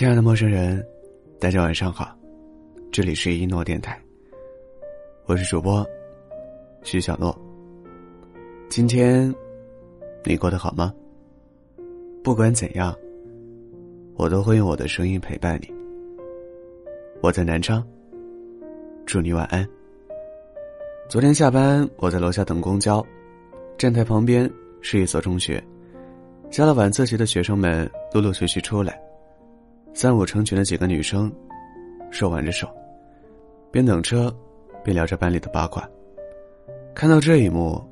亲爱的陌生人，大家晚上好，这里是一诺电台，我是主播徐小诺。今天你过得好吗？不管怎样，我都会用我的声音陪伴你。我在南昌，祝你晚安。昨天下班，我在楼下等公交，站台旁边是一所中学，下了晚自习的学生们陆陆续续出来。三五成群的几个女生，手挽着手，边等车，边聊着班里的八卦。看到这一幕，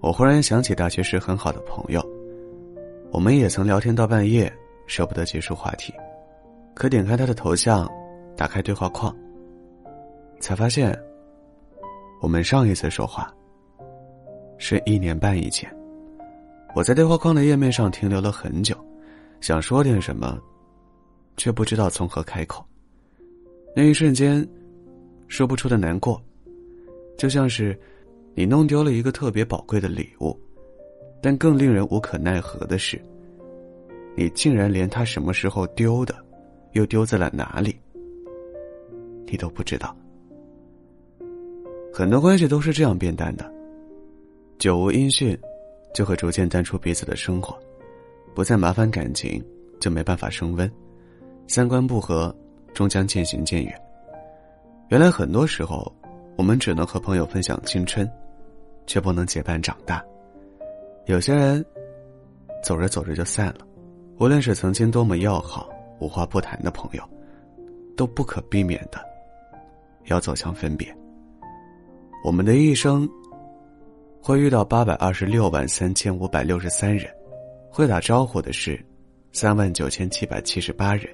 我忽然想起大学时很好的朋友，我们也曾聊天到半夜，舍不得结束话题。可点开他的头像，打开对话框，才发现，我们上一次说话，是一年半以前。我在对话框的页面上停留了很久，想说点什么。却不知道从何开口。那一瞬间，说不出的难过，就像是你弄丢了一个特别宝贵的礼物，但更令人无可奈何的是，你竟然连他什么时候丢的，又丢在了哪里，你都不知道。很多关系都是这样变淡的，久无音讯，就会逐渐淡出彼此的生活，不再麻烦感情，就没办法升温。三观不合，终将渐行渐远。原来很多时候，我们只能和朋友分享青春，却不能结伴长大。有些人，走着走着就散了。无论是曾经多么要好、无话不谈的朋友，都不可避免的，要走向分别。我们的一生，会遇到八百二十六万三千五百六十三人，会打招呼的是三万九千七百七十八人。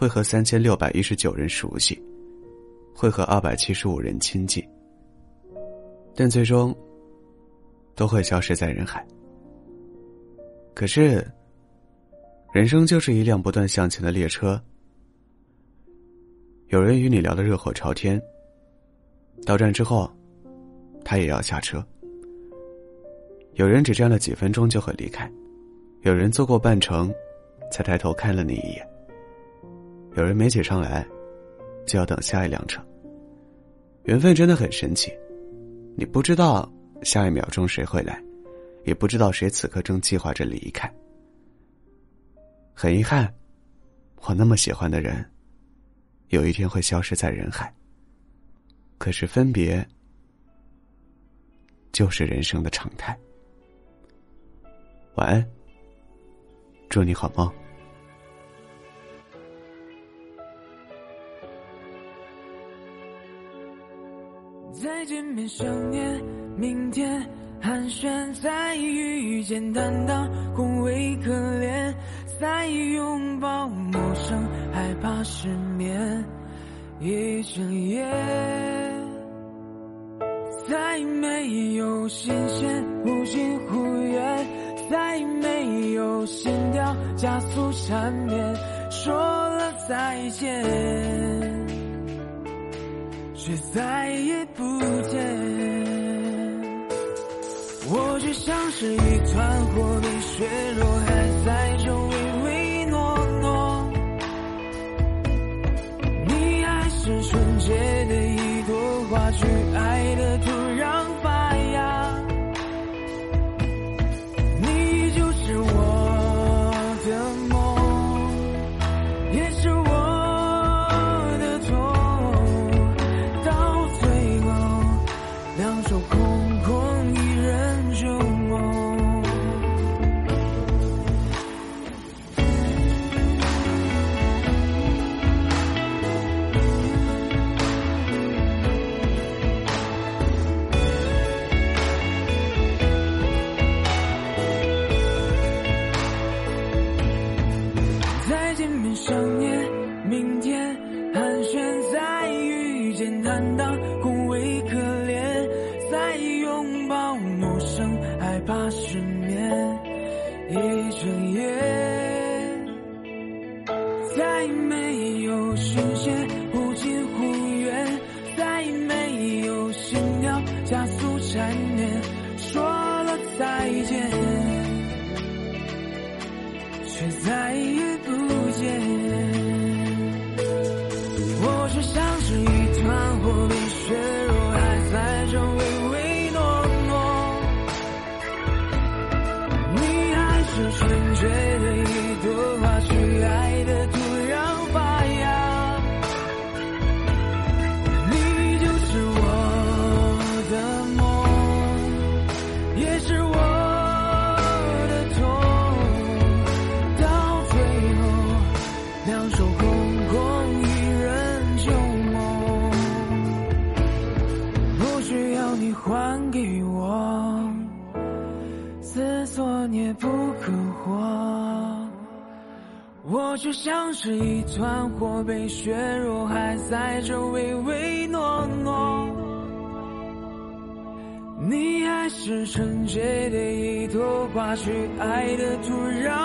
会和三千六百一十九人熟悉，会和二百七十五人亲近，但最终都会消失在人海。可是，人生就是一辆不断向前的列车，有人与你聊得热火朝天，到站之后，他也要下车；有人只站了几分钟就会离开，有人坐过半程，才抬头看了你一眼。有人没挤上来，就要等下一辆车。缘分真的很神奇，你不知道下一秒钟谁会来，也不知道谁此刻正计划着离开。很遗憾，我那么喜欢的人，有一天会消失在人海。可是分别，就是人生的常态。晚安，祝你好梦。再见面，想念，明天寒暄，再遇见，担当，恭维可怜，再拥抱，陌生，害怕失眠，一整夜，再没有新鲜，忽近忽远，再没有心跳加速缠绵，说了再见。却再也不见，我却像是一团火，你血肉还在中见面想念，明天寒暄，再遇见，坦荡，恭维可怜，再拥抱，陌生，害怕失眠，一整夜，再没有时间，我就像是一团火苗。就像是一团火被削弱还在这唯唯诺诺你还是纯洁的一朵花去爱的土壤。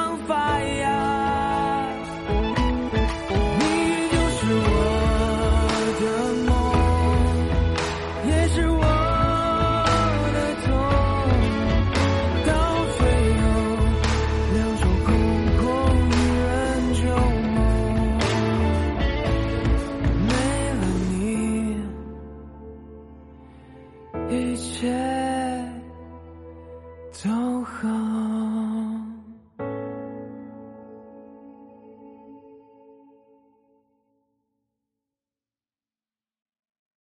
一切都好